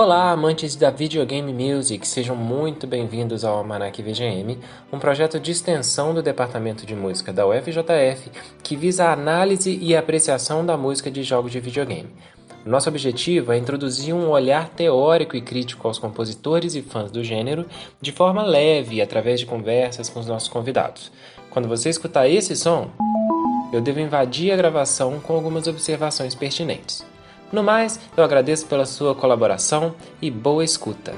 Olá, amantes da videogame music, sejam muito bem-vindos ao Almanac VGM, um projeto de extensão do Departamento de Música da UFJF que visa a análise e apreciação da música de jogos de videogame. Nosso objetivo é introduzir um olhar teórico e crítico aos compositores e fãs do gênero de forma leve, através de conversas com os nossos convidados. Quando você escutar esse som, eu devo invadir a gravação com algumas observações pertinentes. No mais, eu agradeço pela sua colaboração e boa escuta.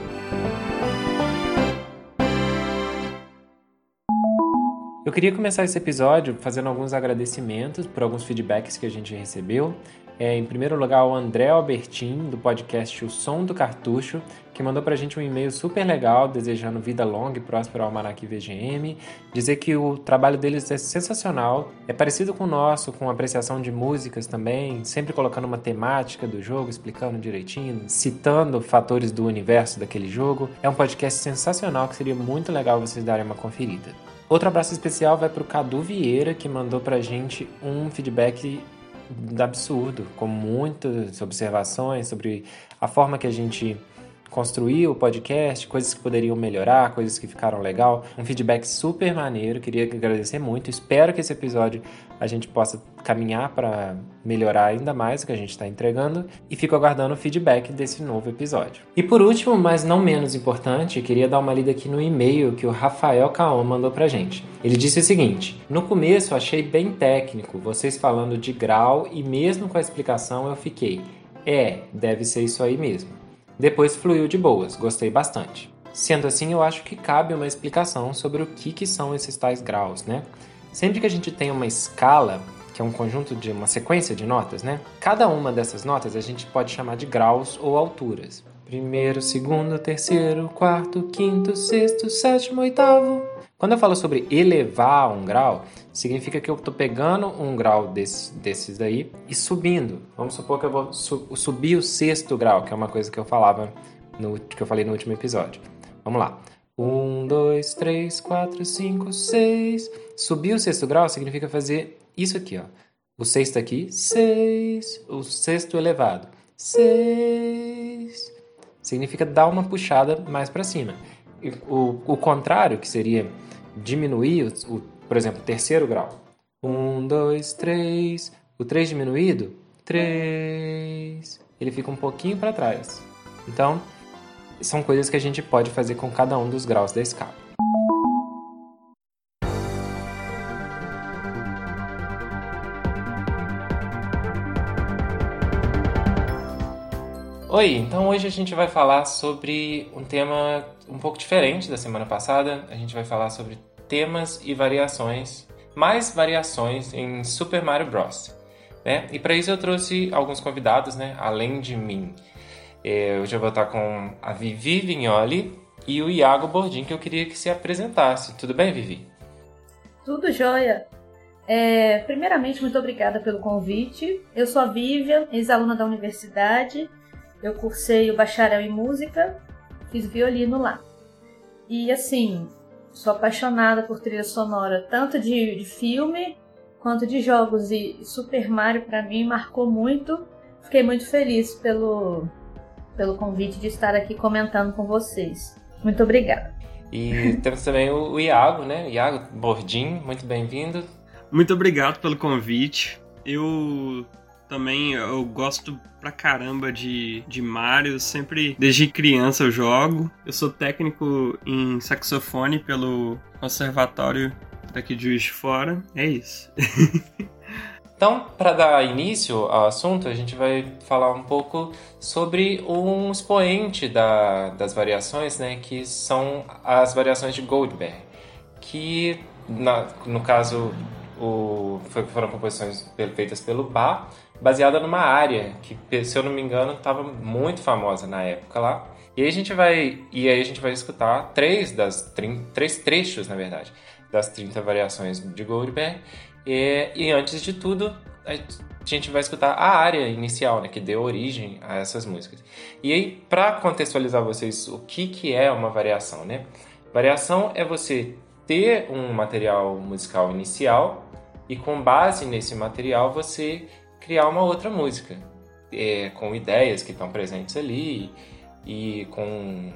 Eu queria começar esse episódio fazendo alguns agradecimentos por alguns feedbacks que a gente recebeu é, em primeiro lugar, o André Albertin, do podcast O Som do Cartucho, que mandou pra gente um e-mail super legal, desejando vida longa e próspera ao Almanac VGM, dizer que o trabalho deles é sensacional, é parecido com o nosso, com apreciação de músicas também, sempre colocando uma temática do jogo, explicando direitinho, citando fatores do universo daquele jogo. É um podcast sensacional que seria muito legal vocês darem uma conferida. Outro abraço especial vai para o Cadu Vieira, que mandou pra gente um feedback absurdo, com muitas observações sobre a forma que a gente construiu o podcast, coisas que poderiam melhorar, coisas que ficaram legal. Um feedback super maneiro, queria agradecer muito. Espero que esse episódio a gente possa caminhar para melhorar ainda mais o que a gente está entregando e fico aguardando o feedback desse novo episódio. E por último, mas não menos importante, queria dar uma lida aqui no e-mail que o Rafael Caon mandou pra gente. Ele disse o seguinte: No começo achei bem técnico, vocês falando de grau e mesmo com a explicação eu fiquei. É, deve ser isso aí mesmo. Depois fluiu de boas, gostei bastante. Sendo assim, eu acho que cabe uma explicação sobre o que, que são esses tais graus, né? Sempre que a gente tem uma escala, que é um conjunto de uma sequência de notas, né? Cada uma dessas notas a gente pode chamar de graus ou alturas. Primeiro, segundo, terceiro, quarto, quinto, sexto, sétimo, oitavo. Quando eu falo sobre elevar um grau, significa que eu estou pegando um grau desse, desses daí e subindo. Vamos supor que eu vou su subir o sexto grau, que é uma coisa que eu falava no que eu falei no último episódio. Vamos lá. Um, dois, três, quatro, cinco, seis. Subir o sexto grau significa fazer isso aqui, ó. O sexto aqui, seis. O sexto elevado, seis. Significa dar uma puxada mais para cima. O, o contrário, que seria diminuir, o, o, por exemplo, terceiro grau. Um, dois, três. O três diminuído, três. Ele fica um pouquinho para trás. Então, são coisas que a gente pode fazer com cada um dos graus da escala. Oi, então hoje a gente vai falar sobre um tema um pouco diferente da semana passada. A gente vai falar sobre temas e variações, mais variações em Super Mario Bros. Né? E para isso eu trouxe alguns convidados, né? além de mim. É, eu vou estar com a Vivi Vignoli e o Iago Bordim, que eu queria que se apresentasse. Tudo bem, Vivi? Tudo jóia. É, primeiramente, muito obrigada pelo convite. Eu sou a Vivian, ex-aluna da universidade eu cursei o bacharel em música, fiz violino lá. E assim, sou apaixonada por trilha sonora, tanto de, de filme quanto de jogos. E Super Mario para mim marcou muito. Fiquei muito feliz pelo, pelo convite de estar aqui comentando com vocês. Muito obrigada. E temos também o, Iago, né? Iago Bordim, muito bem-vindo. Muito obrigado pelo convite. Eu também eu gosto pra caramba de, de Mario, sempre desde criança eu jogo. Eu sou técnico em saxofone pelo conservatório daqui de Juiz de Fora. É isso. Então, para dar início ao assunto, a gente vai falar um pouco sobre um expoente da, das variações, né, que são as variações de Goldberg, que na, no caso o, foram composições feitas pelo Bach, baseada numa área que, se eu não me engano, estava muito famosa na época lá. E aí a gente vai, e aí a gente vai escutar três das três trechos, na verdade, das 30 variações de Goldberg. E, e antes de tudo, a gente vai escutar a área inicial, né, que deu origem a essas músicas. E aí, para contextualizar vocês o que, que é uma variação, né? Variação é você ter um material musical inicial e com base nesse material você criar uma outra música, é, com ideias que estão presentes ali, e com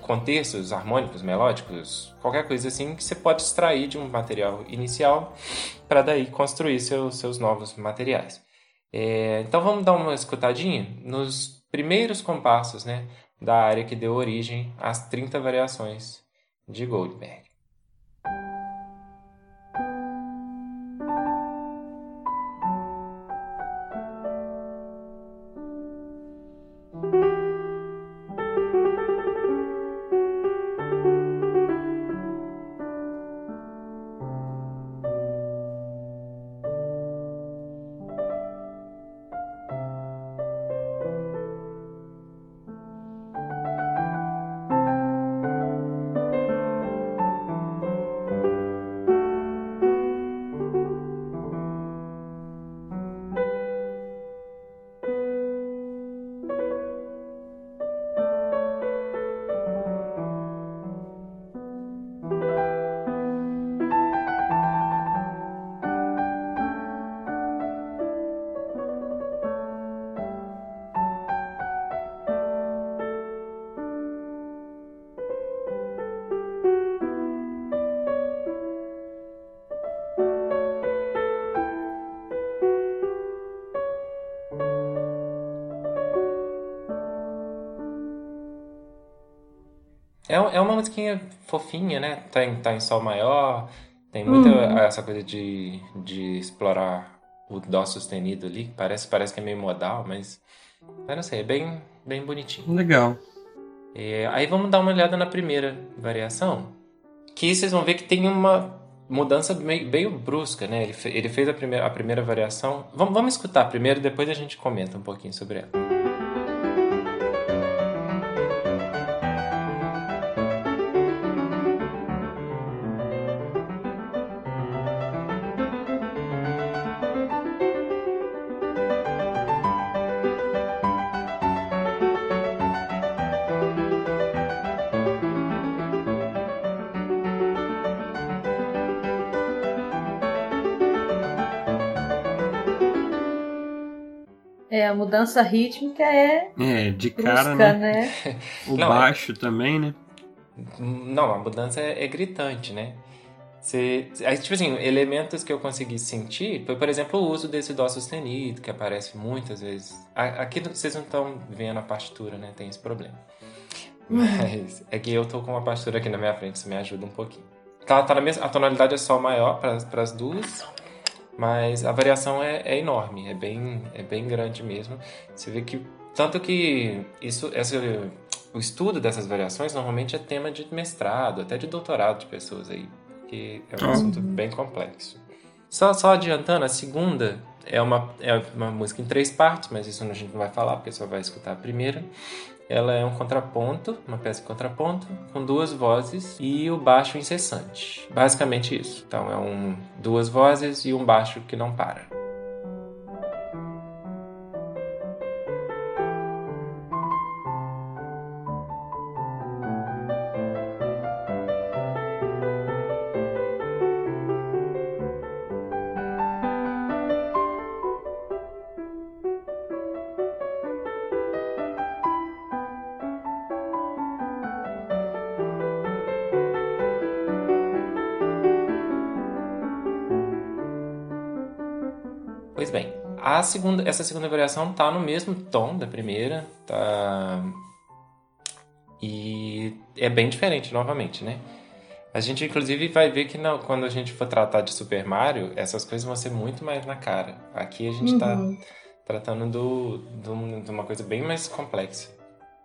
contextos harmônicos, melódicos, qualquer coisa assim que você pode extrair de um material inicial para daí construir seus, seus novos materiais. É, então vamos dar uma escutadinha nos primeiros compassos né, da área que deu origem às 30 variações de Goldberg. É, é uma musiquinha fofinha, né? Tá em, tá em sol maior, tem muita uhum. essa coisa de, de explorar o dó sustenido ali. Parece, parece que é meio modal, mas eu não sei, é bem, bem bonitinho. Legal. É, aí vamos dar uma olhada na primeira variação, que vocês vão ver que tem uma mudança meio, meio brusca, né? Ele, ele fez a primeira, a primeira variação. Vamos, vamos escutar primeiro, depois a gente comenta um pouquinho sobre ela. É, a mudança rítmica é. É, de cara, brusca, né? né? o Não, é baixo é... também, né? Não, a mudança é, é gritante, né? Você, tipo assim, elementos que eu consegui sentir foi, por exemplo, o uso desse dó sustenido, que aparece muitas vezes. Aqui vocês não estão vendo a partitura, né? Tem esse problema. Uhum. Mas é que eu tô com uma partitura aqui na minha frente, isso me ajuda um pouquinho. Tá, tá na mesma, a tonalidade é sol maior para as duas, mas a variação é, é, enorme, é bem, é bem grande mesmo. Você vê que tanto que isso, essa, o estudo dessas variações normalmente é tema de mestrado, até de doutorado de pessoas aí, porque é um ah. assunto bem complexo. Só, só adiantando, a segunda é uma, é uma música em três partes, mas isso a gente não vai falar, porque só vai escutar a primeira ela é um contraponto, uma peça de contraponto, com duas vozes e o baixo incessante. Basicamente isso. Então é um, duas vozes e um baixo que não para. A segunda, essa segunda variação tá no mesmo tom da primeira, tá e é bem diferente novamente, né? A gente inclusive vai ver que não, quando a gente for tratar de Super Mario, essas coisas vão ser muito mais na cara. Aqui a gente está uhum. tratando do, do, de uma coisa bem mais complexa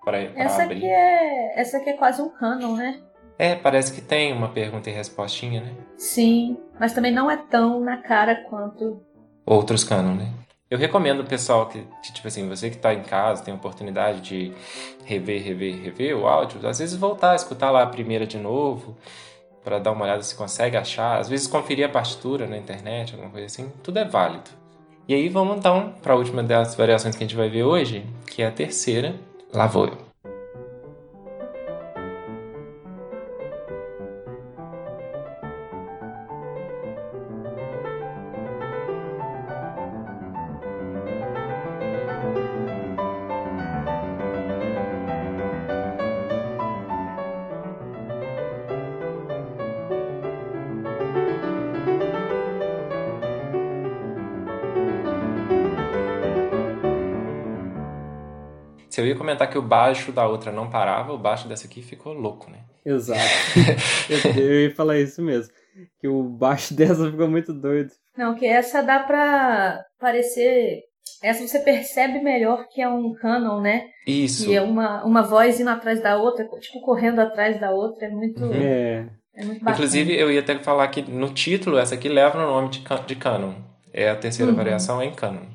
para essa abrir. Aqui é, essa aqui é quase um canon, né? É, parece que tem uma pergunta e respostinha, né? Sim, mas também não é tão na cara quanto outros canon, né? Eu recomendo o pessoal que, tipo assim, você que está em casa, tem a oportunidade de rever, rever, rever o áudio, às vezes voltar a escutar lá a primeira de novo, para dar uma olhada se consegue achar, às vezes conferir a partitura na internet, alguma coisa assim, tudo é válido. E aí vamos então para a última das variações que a gente vai ver hoje, que é a terceira, Lá vou eu. Eu ia comentar que o baixo da outra não parava, o baixo dessa aqui ficou louco, né? Exato. eu, eu ia falar isso mesmo. Que o baixo dessa ficou muito doido. Não, que essa dá pra parecer. Essa você percebe melhor que é um canon, né? Isso. E é uma, uma voz indo atrás da outra, tipo, correndo atrás da outra. É muito. Uhum. É. É muito. Inclusive, eu ia até falar que no título, essa aqui leva o nome de, can- de canon. É a terceira Uhum. variação é em canon.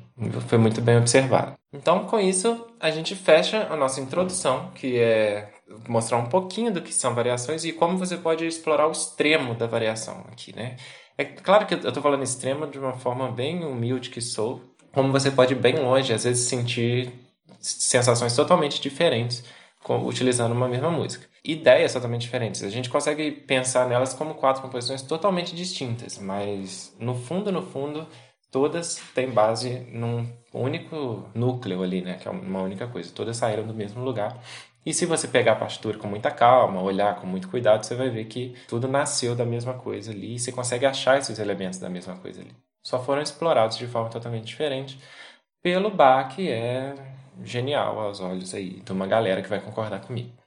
Foi muito bem observado. Então, com isso, a gente fecha a nossa introdução, que é mostrar um pouquinho do que são variações e como você pode explorar o extremo da variação aqui, né? É claro que eu estou falando extremo de uma forma bem humilde que sou, como você pode ir bem longe, às vezes sentir sensações totalmente diferentes utilizando uma mesma música. Ideias totalmente diferentes. A gente consegue pensar nelas como quatro composições totalmente distintas, mas no fundo, no fundo, todas têm base num único núcleo ali, né? Que é uma única coisa. Todas saíram do mesmo lugar. E se você pegar a partitura com muita calma, olhar com muito cuidado, você vai ver que tudo nasceu da mesma coisa ali e você consegue achar esses elementos da mesma coisa ali. Só foram explorados de forma totalmente diferente pelo Bach, que é genial aos olhos aí de uma galera que vai concordar comigo.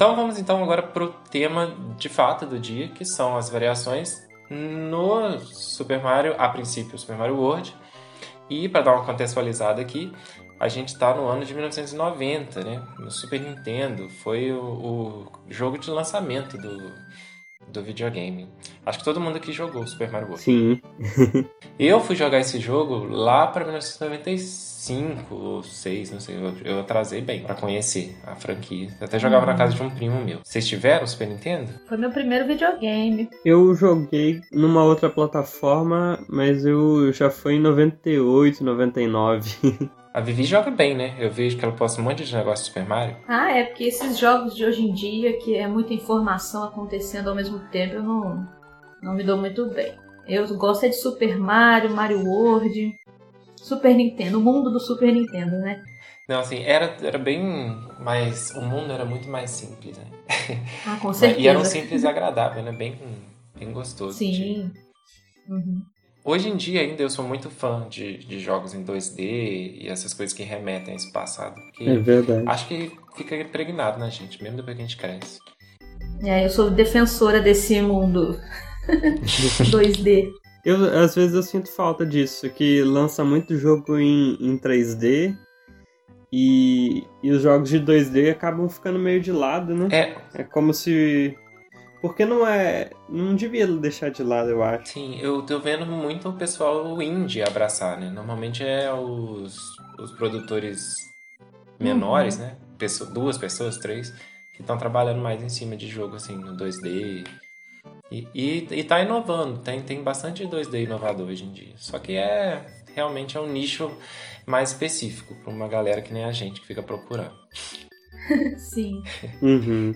Então vamos então agora para o tema de fato do dia, que são as variações no Super Mario, a princípio Super Mario World. E para dar uma contextualizada aqui, a gente está no ano de 1990, né? No Super Nintendo foi o, o jogo de lançamento do, do videogame. Acho que todo mundo aqui jogou Super Mario World. Sim. Eu fui jogar esse jogo lá para 1995 ou 6, não sei. Eu, eu atrasei bem para conhecer a franquia. Eu até jogava na casa de um primo meu. Vocês tiveram Super Nintendo? Foi meu primeiro videogame. Eu joguei numa outra plataforma, mas eu já foi em 98, 99. A Vivi joga bem, né? Eu vejo que ela posta um monte de negócio de Super Mario. Ah, é porque esses jogos de hoje em dia, que é muita informação acontecendo ao mesmo tempo, eu não, não me dou muito bem. Eu gosto é de Super Mario, Mario World, Super Nintendo, o mundo do Super Nintendo, né? Não, assim, era, era bem mais. O mundo era muito mais simples, né? Ah, com certeza. E era um simples agradável, né? Bem, bem gostoso. de- Sim. Uhum. Hoje em dia ainda eu sou muito fã de, de jogos em 2D e essas coisas que remetem a esse passado. É verdade. acho que fica impregnado na gente, mesmo depois que a gente cresce. É, eu sou defensora desse mundo 2D. Eu, às vezes eu sinto falta disso, que lança muito jogo em, em 3D e, e os jogos de 2D acabam ficando meio de lado, né? É, É como se. Porque não é. Não devia deixar de lado, eu acho. sim, eu tô vendo muito o pessoal indie abraçar, né? Normalmente é os, os produtores menores, né? Pesso- duas pessoas, três, que estão trabalhando mais em cima de jogo, assim, no 2D. E, e, e tá inovando, tem, tem bastante 2D inovador hoje em dia. Só que é realmente é um nicho mais específico para uma galera que nem a gente que fica procurando. Sim. Uhum.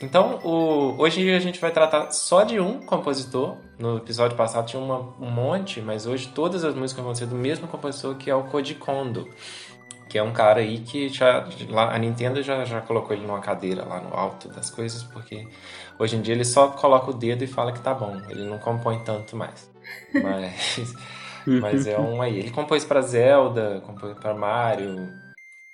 Então, o- hoje a gente vai tratar só de um compositor. No episódio passado tinha uma- um monte, mas hoje todas as músicas vão ser do mesmo compositor que é o Koji Kondo. Que é um cara aí que já, lá, a Nintendo já, já colocou ele numa cadeira lá no alto das coisas, porque hoje em dia ele só coloca o dedo e fala que tá bom. Ele não compõe tanto mais. Mas, mas é um aí. Ele compôs pra Zelda, compôs pra Mario,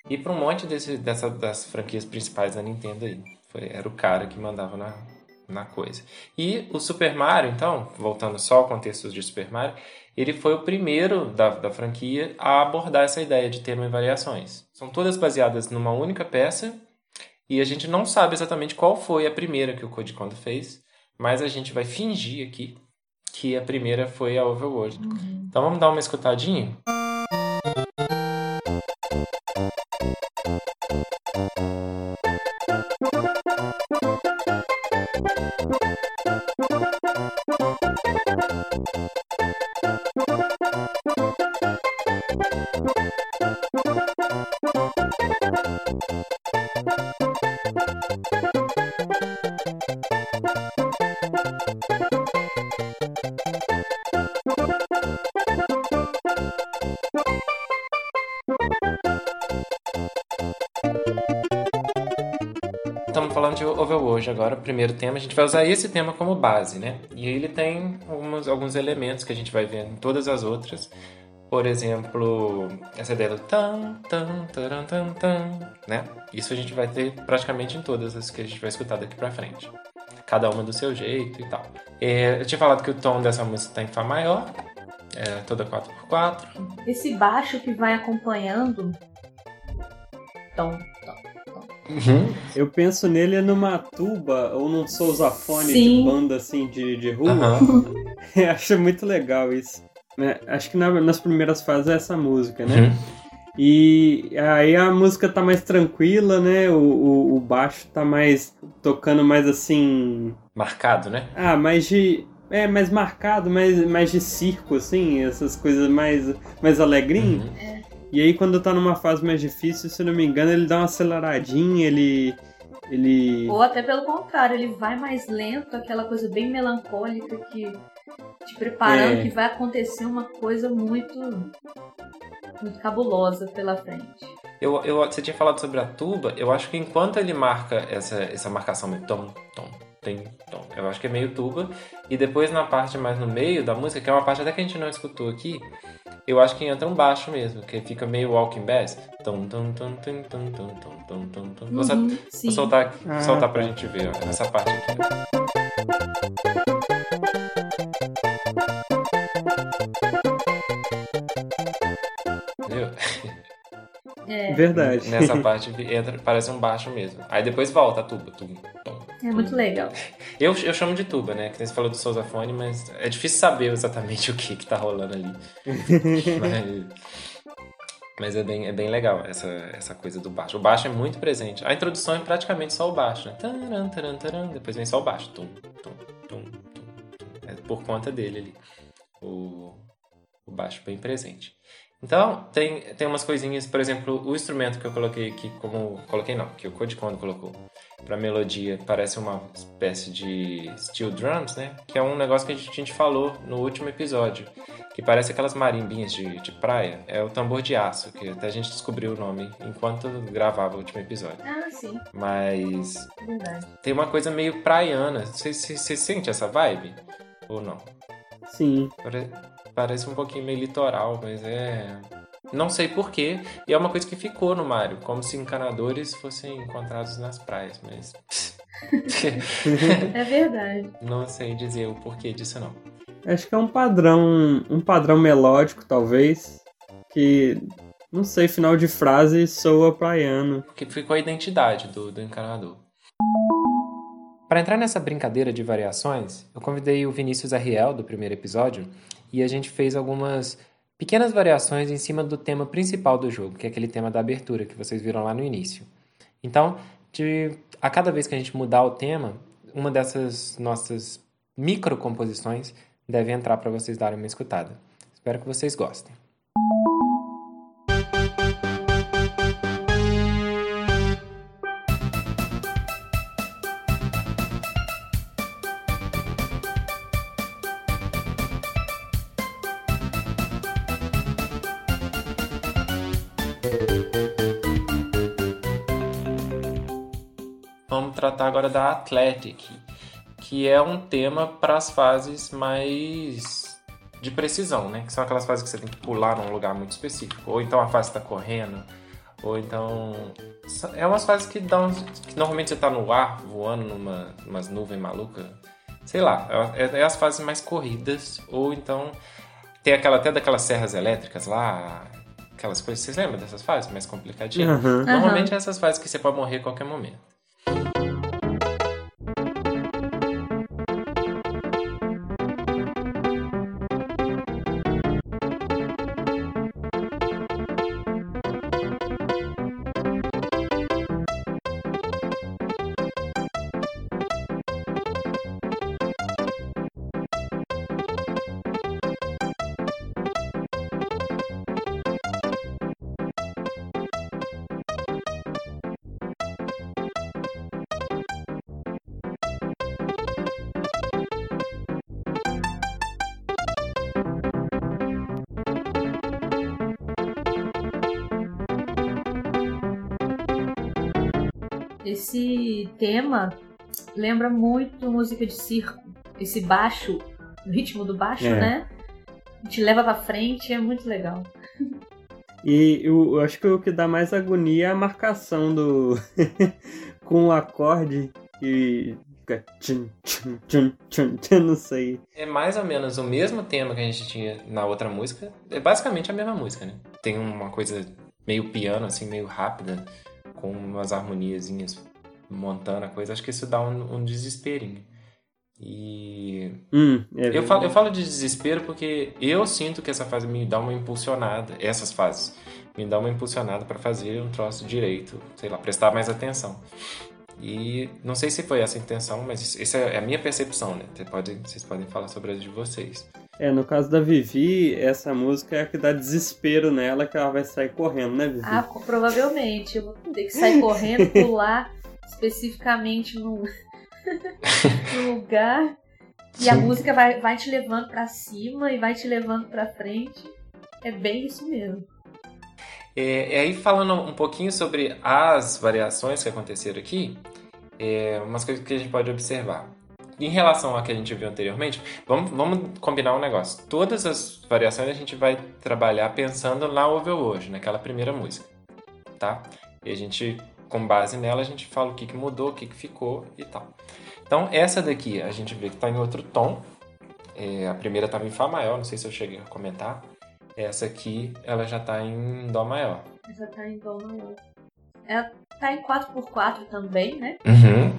e para um monte desse, dessa, das franquias principais da Nintendo aí. Foi, era o cara que mandava na, na coisa. E o Super Mario, então, voltando só ao contexto de Super Mario, ele foi o primeiro da, da franquia a abordar essa ideia de termos e variações. São todas baseadas numa única peça e a gente não sabe exatamente qual foi a primeira que o Code Kondo fez, mas a gente vai fingir aqui que a primeira foi a Overworld. Então vamos dar uma escutadinha? Estamos falando de Overworld agora, o primeiro tema. A gente vai usar esse tema como base, né? E ele tem algumas, alguns elementos que a gente vai ver em todas as outras. Por exemplo, essa ideia do tan, tan, taran, tan, tan, né? Isso a gente vai ter praticamente em todas as que a gente vai escutar daqui pra frente. Cada uma do seu jeito e tal. É, eu tinha falado que o tom dessa música está em Fá maior, é, toda 4x4. Esse baixo que vai acompanhando. Tom, tom, tom. Uhum. Eu penso nele numa tuba ou num sousafone Sim. de banda assim de, de rua. Eu acho muito legal isso. Né? Acho que na- nas primeiras fases é essa música, né? Uhum. E aí a música tá mais tranquila, né? O, o, o baixo tá mais tocando mais assim. Marcado, né? Ah, mais de. É, mais marcado, mais, mais de circo, assim, essas coisas mais, mais alegrinho. Uhum. E aí quando tá numa fase mais difícil, se eu não me engano, ele dá uma aceleradinha, ele. Ele. Ou até pelo contrário, ele vai mais lento, aquela coisa bem melancólica que te preparando É. que vai acontecer uma coisa muito muito cabulosa pela frente. Eu, eu, você tinha falado sobre a tuba, eu acho que enquanto ele marca essa, essa marcação meio tom, tom, tem, tom, eu acho que é meio tuba, e depois na parte mais no meio da música, que é uma parte até que a gente não escutou aqui, eu acho que entra um baixo mesmo, que fica meio walking bass. Tom, tom, tom, tom, tom, tom, tom, tom, tom, tom. Vou, Uhum, vou soltar, Ah, soltar pra tá. gente ver ó, essa parte aqui. É, Verdade. Nessa parte entra, parece um baixo mesmo. Aí depois volta a tuba. Tum, tum. é muito legal. Eu, eu chamo de tuba, né? Que nem você falou do sousafone, mas é difícil saber exatamente o que que tá rolando ali. mas mas é, bem, é bem legal essa, essa coisa do baixo. O baixo é muito presente. A introdução é praticamente só o baixo, né? Taran, taran, taran, depois vem só o baixo. Tum, tum, tum, tum, tum. É por conta dele ali. O, o baixo bem presente. Então, tem, tem umas coisinhas, por exemplo, o instrumento que eu coloquei aqui, como. Coloquei não, que o Code Kondo colocou pra melodia, parece uma espécie de steel drums, né? Que é um negócio que a gente, a gente falou no último episódio, que parece aquelas marimbinhas de, de praia. É o tambor de aço, que até a gente descobriu o nome enquanto gravava o último episódio. Ah, sim, Mas verdade. tem uma coisa meio praiana. Você, sente essa vibe? Ou não? Sim. Pare- Parece um pouquinho meio litoral, mas é. Não sei porquê. E é uma coisa que ficou no Mario, como se encanadores fossem encontrados nas praias, mas. É verdade. não sei dizer o porquê disso, não. Acho que é um padrão, um padrão melódico, talvez, que, não sei, final de frase soa praiano. Porque ficou a identidade do, do encanador. Para entrar nessa brincadeira de variações, eu convidei o Vinícius Arriel do primeiro episódio e a gente fez algumas pequenas variações em cima do tema principal do jogo, que é aquele tema da abertura que vocês viram lá no início. Então, de, a cada vez que a gente mudar o tema, uma dessas nossas microcomposições deve entrar para vocês darem uma escutada. Espero que vocês gostem. Tratar agora da Athletic, que é um tema para as fases mais de precisão, né? Que são aquelas fases que você tem que pular num lugar muito específico, ou então a fase está correndo, ou então é umas fases que dão que normalmente você está no ar voando numa umas nuvens malucas, sei lá, é, é as fases mais corridas, ou então tem aquela até daquelas serras elétricas lá, aquelas coisas. Vocês lembram dessas fases mais complicadinhas? Aham. Normalmente é essas fases que você pode morrer a qualquer momento. Tema lembra muito música de circo. Esse baixo, o ritmo do baixo, É. né? Te leva pra frente, é muito legal. E eu, eu acho que o que dá mais agonia é a marcação do. com o acorde e. fica tchum, tchum, tchum, tchum, tchum, não sei. É mais ou menos o mesmo tema que a gente tinha na outra música. É basicamente a mesma música, né? Tem uma coisa meio piano, assim, meio rápida, com umas harmoniazinhas montando a coisa. Acho que isso dá um, um desesperinho. E Hum, é eu falo, eu falo de desespero porque eu sinto que essa fase me dá uma impulsionada, essas fases me dá uma impulsionada para fazer um troço direito, sei lá, prestar mais atenção. E não sei se foi essa a intenção, mas isso- essa é a minha percepção, né? Você pode, vocês podem falar sobre a de vocês. É, no caso da Vivi, essa música é a que dá desespero nela, que ela vai sair correndo, né, Vivi? Ah, provavelmente. Eu vou ter que sair correndo, pular especificamente no, lugar. E a Sim. música vai, vai te levando pra cima e vai te levando pra frente. É bem isso mesmo. É, e aí, falando um pouquinho sobre as variações que aconteceram aqui, é, umas coisas que a gente pode observar. Em relação ao que a gente viu anteriormente, vamos, vamos combinar um negócio. Todas as variações a gente vai trabalhar pensando na Overworld, naquela primeira música, tá? E a gente, com base nela, a gente fala o que, que mudou, o que, que ficou e tal. Então, essa daqui a gente vê que está em outro tom. É, a primeira estava em Fá maior, não sei se eu cheguei a comentar. Essa aqui, ela já tá em Dó maior. Essa tá em dó maior. Ela tá em 4x4 também, né? Uhum.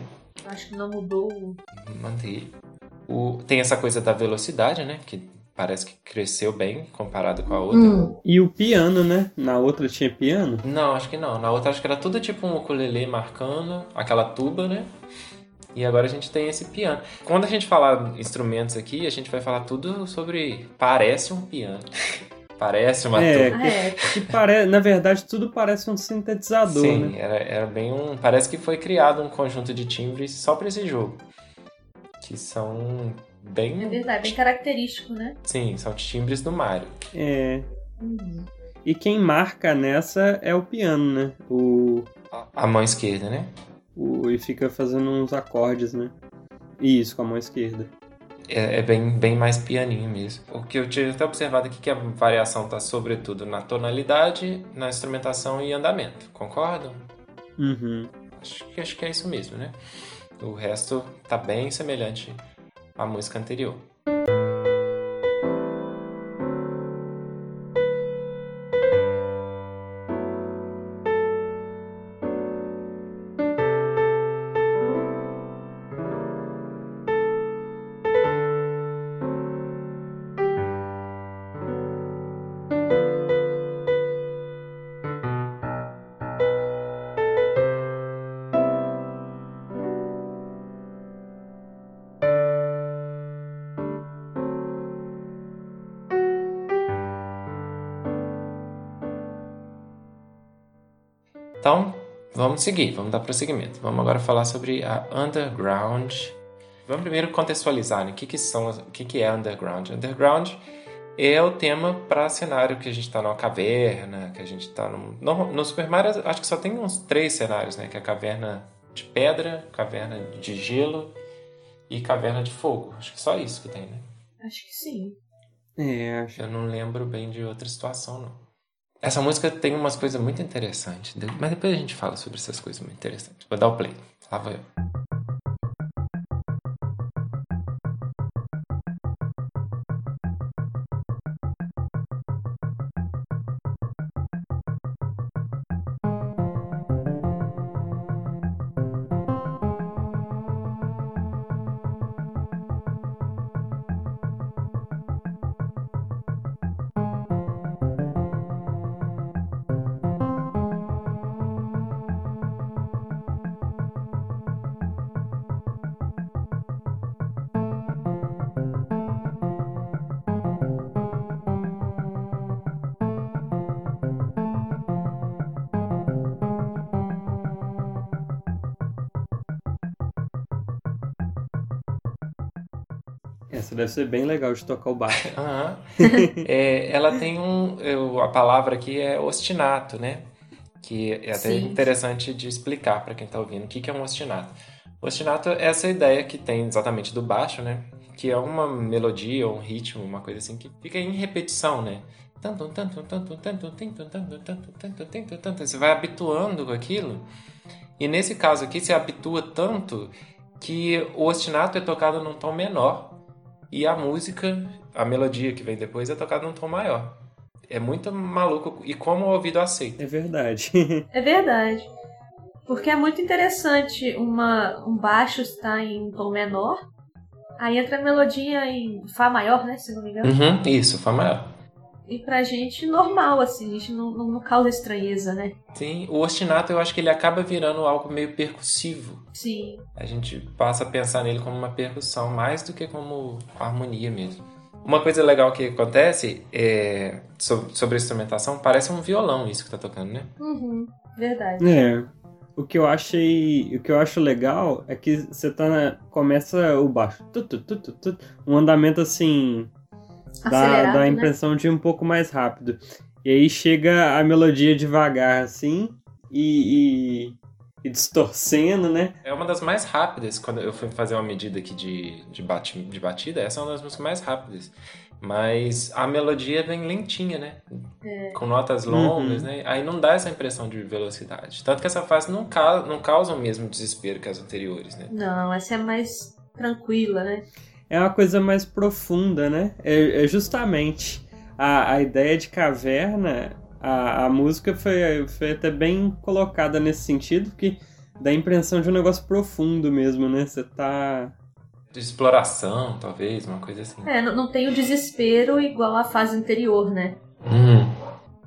Acho que não mudou. o- Mantei. O, tem essa coisa da velocidade, né? Que parece que cresceu bem comparado com a outra. Hum. E o piano, né? Na outra tinha piano. Não, acho que não. Na outra acho que era tudo tipo um ukulele marcando, aquela tuba, né? E agora a gente tem esse piano. Quando a gente falar instrumentos aqui, a gente vai falar tudo sobre. Parece um piano. parece uma É, tuba. Ah, é. Que pare... Na verdade, tudo parece um sintetizador, Sim, né? era, era bem um. Parece que foi criado um conjunto de timbres só pra esse jogo. Que são É bem. verdade, bem característico, né? Sim, são timbres do Mario. É. Uhum. E quem marca nessa é o piano, né? O, A- mão esquerda, né? o... E fica fazendo uns acordes, né? Isso, com a mão esquerda. É, é bem, bem mais pianinho mesmo. O que eu tinha até observado aqui é que a variação está sobretudo na tonalidade, na instrumentação e andamento. Concordam? Uhum. Acho que, acho que é isso mesmo, né? O resto tá bem semelhante música anterior. Vamos seguir, vamos dar prosseguimento. Vamos agora falar sobre a Underground. Vamos primeiro contextualizar, né? O que, que, são, o que, que é Underground? Underground é o tema para cenário que a gente está numa caverna, que a gente está num... No, no Super Mario, acho que só tem uns três cenários, né? Que é a caverna de pedra, caverna de gelo e caverna de fogo. Acho que só isso que tem, né? Acho que sim. É, acho. Eu não lembro bem de outra situação, não. Essa música tem umas coisas muito interessantes, mas depois a gente fala sobre essas coisas muito interessantes. Vou dar o play. Lá vou eu. Essa deve ser bem legal de tocar o baixo. É, ela tem um. eu- a palavra aqui é ostinato, né? Que é até Sim. interessante de explicar para quem está ouvindo o que que é um ostinato. O ostinato é essa ideia que tem exatamente do baixo, né? Que é uma melodia um ritmo, uma coisa assim, que fica em repetição, né? Tanto, tanto, tanto, tanto, tanto, tanto, tanto, tanto, tanto, tanto. Você vai habituando com aquilo. E nesse caso aqui, se habitua tanto que o ostinato é tocado num tom menor e a música, a melodia que vem depois, é tocada num tom maior. É muito maluco e como o ouvido aceita. É verdade. É verdade. Porque é muito interessante uma, um baixo estar em tom menor, aí entra a melodia em Fá maior, né? Se não me engano. Uhum, isso, Fá maior. E pra gente normal, assim, a gente não, não, não causa estranheza, né? Sim, o ostinato eu acho que ele acaba virando algo meio percussivo. Sim. A gente passa a pensar nele como uma percussão mais do que como harmonia mesmo. Uma coisa legal que acontece é, so- sobre a instrumentação, parece um violão isso que tá tocando, né? Uhum. Verdade. É. O que eu achei. O que eu acho legal é que você tá na, Começa o baixo. Tu, tu, tu, tu, tu, um andamento assim. Dá, dá a né? impressão de ir um pouco mais rápido. E aí chega a melodia devagar, assim, e, e, e distorcendo, né? É uma das mais rápidas, quando eu fui fazer uma medida aqui de, de, bati, de batida, essa é uma das músicas mais rápidas. Mas a melodia vem lentinha, né? Com notas longas, Uhum. né? Aí não dá essa impressão de velocidade. Tanto que essa fase não, ca não causa o mesmo desespero que as anteriores, né? Não, essa é mais tranquila, né? É uma coisa mais profunda, né? É, é justamente a, a ideia de caverna, a, a música foi, foi até bem colocada nesse sentido, porque dá a impressão de um negócio profundo mesmo, né? Você tá. De exploração, talvez, uma coisa assim. É, não, não tem o desespero igual à fase anterior, né? Hum.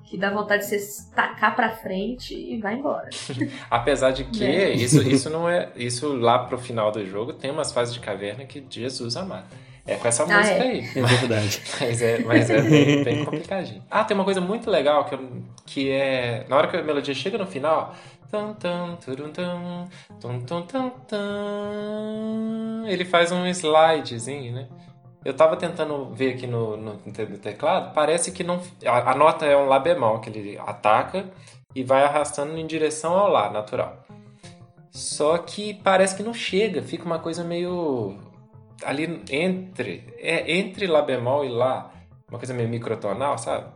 Que dá vontade de você tacar pra frente e vai embora. Apesar de que Né? isso, isso não é. Isso lá pro final do jogo tem umas fases de caverna que Jesus amado. É com essa Ah, música é? aí. É verdade. Mas é, mas é bem, bem complicadinho. Ah, tem uma coisa muito legal que, eu- que é. Na hora que a melodia chega no final. Tum, tum, turum, tum, tum, tum, tum, tum, ele faz um slidezinho, né? Eu tava tentando ver aqui no, no, no teclado, parece que não. A, a nota é um Lá bemol, que ele ataca e vai arrastando em direção ao Lá, natural. Só que parece que não chega, fica uma coisa meio. ali entre. É entre Lá bemol e Lá. Uma coisa meio microtonal, sabe?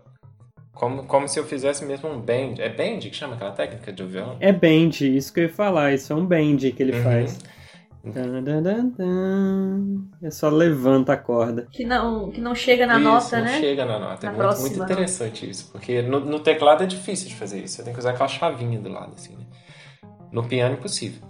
Como, como se eu fizesse mesmo um bend. É bend que chama aquela técnica de violão? É bend, isso que eu ia falar, isso é um bend que ele Uhum. faz. É só levanta a corda. Que não, que não chega na isso, nota, não né? chega na nota. Na é muito, muito interessante isso. Porque no, no teclado é difícil de fazer isso. Você tem que usar aquela chavinha do lado, assim, né? No piano é impossível.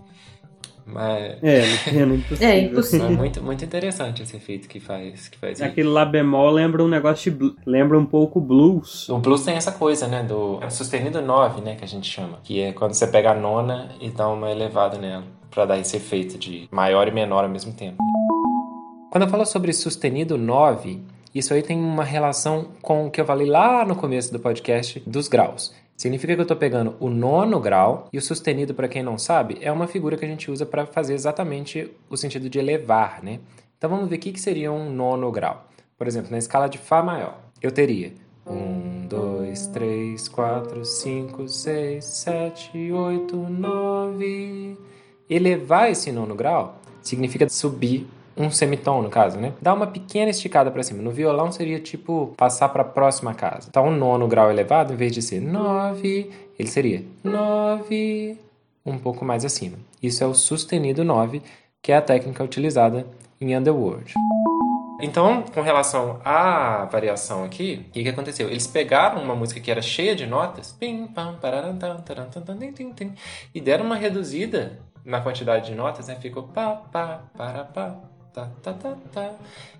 Mas É, no piano é impossível. É, impossível. é muito, muito interessante esse efeito que faz, que faz isso. Aquele lá bemol lembra um negócio de. lembra um pouco blues. O blues tem essa coisa, né? Do sustenido 9, né? Que a gente chama. Que é quando você pega a nona e dá uma elevada nela. Pra dar esse efeito de maior e menor ao mesmo tempo. Quando eu falo sobre sustenido 9, isso aí tem uma relação com o que eu falei lá no começo do podcast dos graus. Significa que eu estou pegando o nono grau e o sustenido, para quem não sabe, é uma figura que a gente usa para fazer exatamente o sentido de elevar, né? Então vamos ver o que, que seria um nono grau. Por exemplo, na escala de Fá maior, eu teria 1, 2, 3, 4, 5, 6, 7, 8, 9. Elevar esse nono grau significa subir um semitom, no caso, né? Dar uma pequena esticada para cima. No violão seria tipo passar para a próxima casa. Então, o nono grau elevado, em vez de ser 9, ele seria 9, um pouco mais acima. Isso é o sustenido 9, que é a técnica utilizada em Underworld. Então, com relação à variação aqui, o que, aconteceu? Eles pegaram uma música que era cheia de notas e deram uma reduzida na quantidade de notas, né? Ficou pá, pá, para, pá, tá, tá, tá, tá.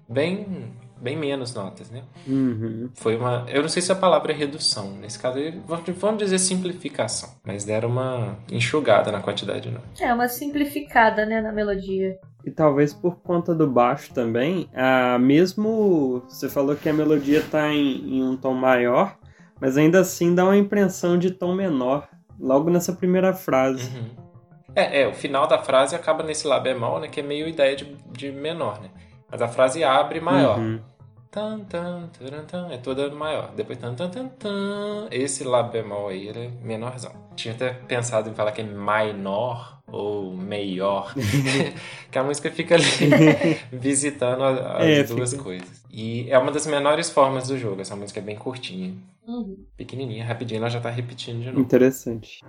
Bem, bem menos notas, né? Uhum. Foi uma. Eu não sei se a palavra é redução. Nesse caso, vamos- vamos dizer simplificação. Mas deram uma enxugada na quantidade de notas. É uma simplificada, né, na melodia. E talvez por conta do baixo também, a mesmo você falou que a melodia tá em, em um tom maior, mas ainda assim dá uma impressão de tom menor, logo nessa primeira frase. Uhum. É, é, o final da frase acaba nesse Lá bemol, né? Que é meio ideia de, de menor, né? Mas a frase abre maior. Uhum. tan, tan, taran, tan, é toda maior. Depois tan, tan, tan, tan. Esse Lá bemol aí, ele é menorzão. Tinha até pensado em falar que é minor ou maior, que a música fica ali visitando as É, duas fica. coisas. E é uma das menores formas do jogo, essa música é bem curtinha, Uhum. pequenininha, rapidinho, ela já tá repetindo de novo. Interessante.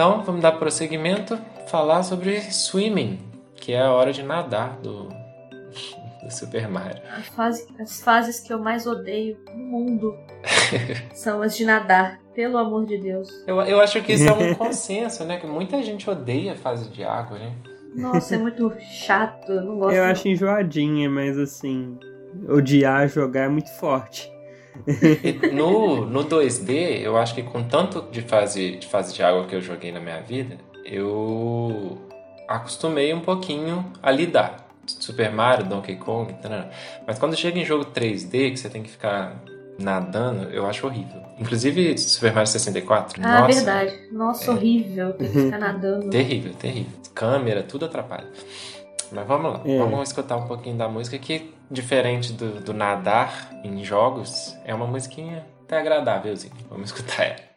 Então, vamos dar prosseguimento, falar sobre swimming, que é a hora de nadar do, do Super Mario. A fase- as fases que eu mais odeio no mundo são as de nadar, pelo amor de Deus. Eu, eu acho que isso é um consenso, né? Que muita gente odeia a fase de água, né? Nossa, é muito chato, eu não gosto. Eu não. acho enjoadinha, mas assim, odiar jogar é muito forte. No, no 2D, eu acho que com tanto de fase, de fase de água que eu joguei na minha vida, eu acostumei um pouquinho a lidar. Super Mario, Donkey Kong, tarará. mas quando chega em jogo 3D, que você tem que ficar nadando, eu acho horrível. Inclusive Super Mario 64, Ah, nossa, verdade. Nossa, horrível. Tem que ficar nadando. terrível, terrível. Câmera, tudo atrapalha. Mas vamos lá, É. vamos escutar um pouquinho da música que, diferente do, do nadar em jogos, é uma musiquinha até agradávelzinha. Vamos escutar ela.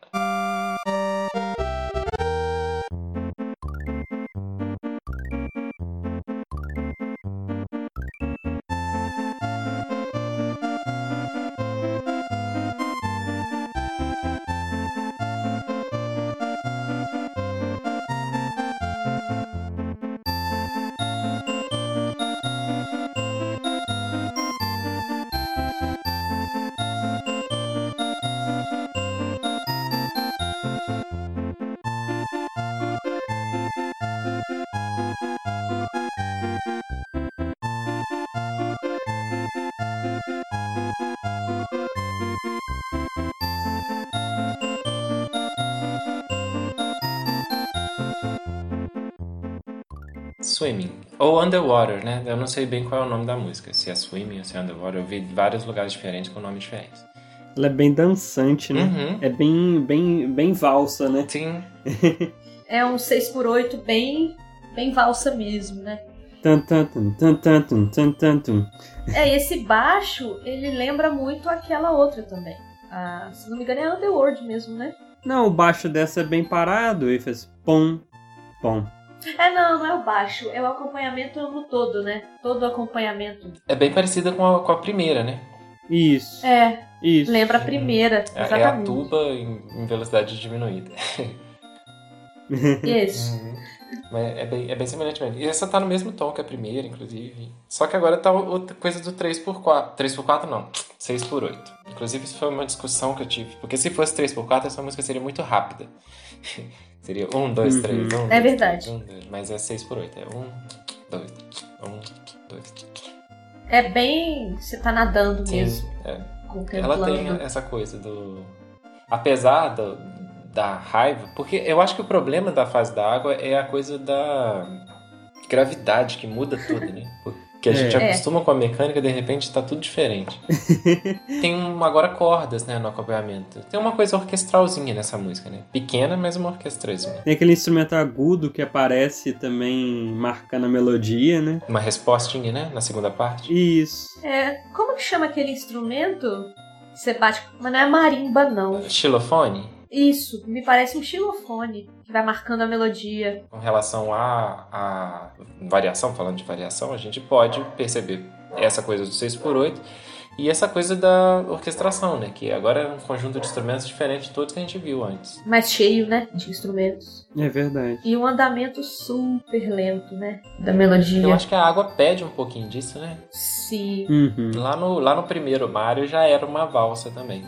Swimming. Ou Underwater, né? Eu não sei bem qual é o nome da música. Se é Swimming ou se é Underwater. Eu vi vários lugares diferentes com nomes diferentes. Ela é bem dançante, né? Uhum. É bem, bem, bem valsa, né? Sim. É um 6x8 bem, bem valsa mesmo, né? Tan, tan, tum, tan, tan, tum, tan, tan, tum. É, esse baixo, ele lembra muito aquela outra também. Ah, se não me engano, é Underworld mesmo, né? Não, o baixo dessa é bem parado e faz pom, pom. É, não, não é o baixo, é o acompanhamento no todo, né? Todo o acompanhamento. É bem parecida com a, com a primeira, né? Isso, É, isso. lembra a primeira, É, é a exatamente. tuba em, em velocidade diminuída. Isso. Uhum. Mas é bem, é bem semelhante mesmo. E essa tá no mesmo tom que a primeira, inclusive. Só que agora tá outra coisa do 3x4. 3x4 não, 6x8. Inclusive, isso foi uma discussão que eu tive. Porque se fosse 3x4, essa música seria muito rápida. seria 1, 2, Uhum. 3, 1, É verdade. 1, 2. Mas é 6x8. É 1, 2, 1, 2. É bem. Você tá nadando Sim, mesmo, é. Ela tem essa coisa do. Apesar do- da raiva, porque eu acho que o problema da fase da água é a coisa da gravidade que muda tudo, né? Porque a gente É. acostuma com a mecânica de repente tá tudo diferente. tem um, agora cordas, né, no acompanhamento. Tem uma coisa orquestralzinha nessa música, né? Pequena, mas uma orquestralzinha. Tem aquele instrumento agudo que aparece também marcando a melodia, né? Uma respostinha, né, na segunda parte. Isso. É, como que chama aquele instrumento? que Você bate. Mas não é marimba, não. Xilofone, Isso, me parece um xilofone que vai marcando a melodia. com relação à, à variação, falando de variação, a gente pode perceber essa coisa do 6x8 e essa coisa da orquestração, né? Que agora é um conjunto de instrumentos diferente de todos que a gente viu antes. Mais cheio, né? De instrumentos. É verdade. E um andamento super lento, né? Da melodia. Eu acho que a água pede um pouquinho disso, né? Sim. Uhum. Lá no, lá no primeiro Mario já era uma valsa também.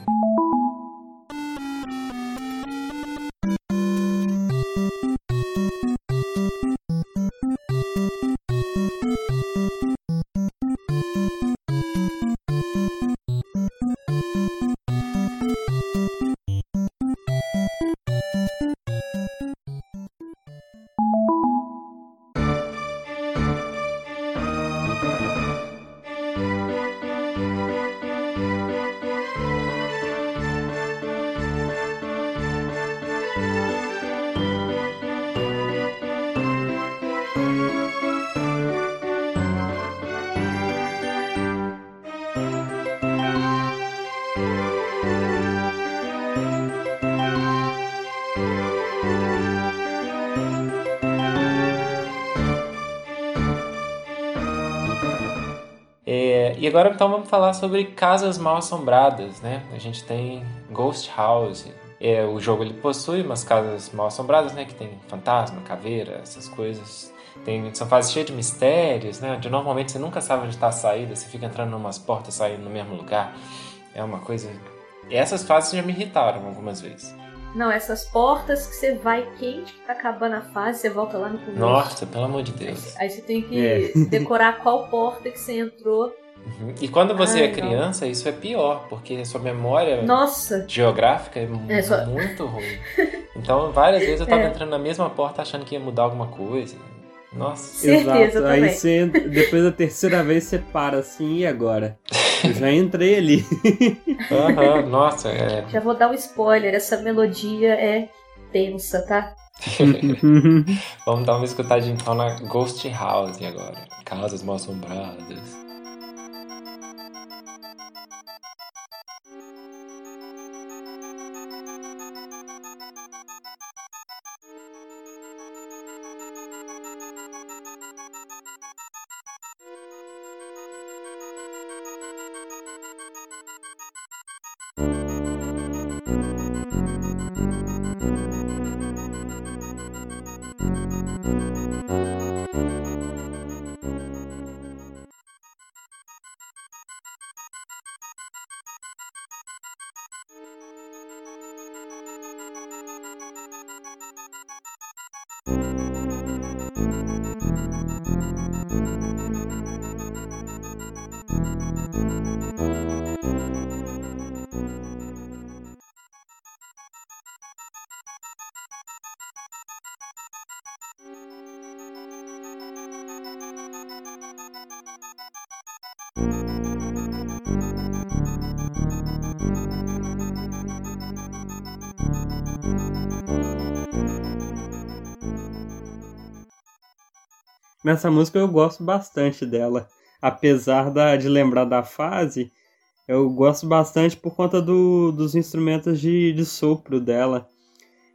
Agora então vamos falar sobre casas mal assombradas, né? A gente tem Ghost House. É, o jogo ele possui umas casas mal assombradas, né? Que tem fantasma, caveira, essas coisas. Tem, são fases cheias de mistérios, né? Onde normalmente você nunca sabe onde está a saída, você fica entrando em umas portas, saindo no mesmo lugar. É uma coisa. Essas fases já me irritaram algumas vezes. Não, essas portas que você vai quente, que tá acabando a fase, você volta lá no começo. Nossa, pelo amor de Deus. Aí você tem que é. decorar qual porta que você entrou. Uhum. E quando você Ai, é criança, não. isso é pior, porque a sua memória Nossa. geográfica é, é só... muito ruim. Então, várias vezes eu tava é. entrando na mesma porta achando que ia mudar alguma coisa. Nossa. Certeza Exato. Também. Aí você, depois da terceira vez você para assim, e agora? Eu já entrei ali. Aham, nossa. É... Já vou dar um spoiler, essa melodia é tensa, tá? Vamos dar uma escutadinha então na Ghost House agora. Casas mal assombradas. Nessa música eu gosto bastante dela. Apesar da, de lembrar da fase, eu gosto bastante por conta do, dos instrumentos de, de sopro dela.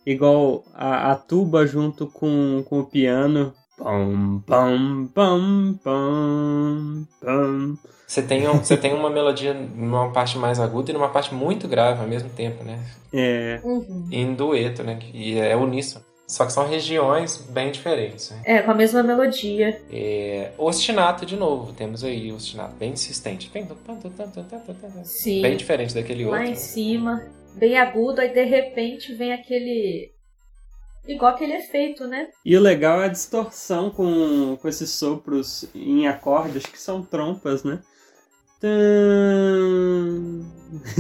Igual a, a tuba junto com, com o piano. Pum, pum, pum, pum, pum. Você tem, um, você tem uma melodia numa parte mais aguda e numa parte muito grave ao mesmo tempo, né? É. Uhum. Em dueto, né? E é uníssono. Só que são regiões bem diferentes. Né? É, com a mesma melodia. É, ostinato, de novo, temos aí o ostinato bem insistente. Bem, Sim. bem diferente daquele outro. Lá em cima, bem agudo, aí de repente vem aquele. Igual aquele efeito, né? E o legal é a distorção com, com esses sopros em acordes que são trompas, né?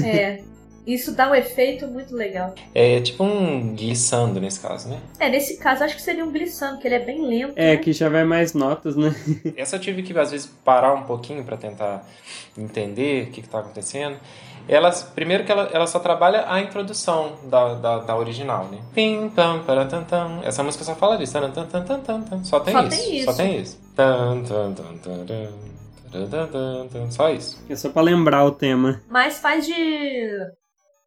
É. Isso dá um efeito muito legal. É tipo um glissando nesse caso, né? É, nesse caso acho que seria um glissando, que ele é bem lento. É, né? que já vai mais notas, né? Essa eu tive que às vezes parar um pouquinho para tentar entender o que está acontecendo. Ela, primeiro que ela, ela só trabalha a introdução da, da, da original, né? Pim, pam, paratantam. Essa música só fala disso. Só tem só isso. Tem isso. Só tem isso. Tan, tan, tan, tan, Só isso. É só pra lembrar o tema. Mas faz de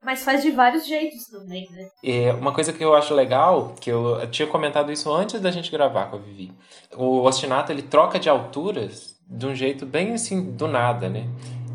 mas faz de vários jeitos também, né? É, uma coisa que eu acho legal, que eu, tinha comentado isso antes da gente gravar com a Vivi. O ostinato, ele troca de alturas de um jeito bem assim, do nada, né?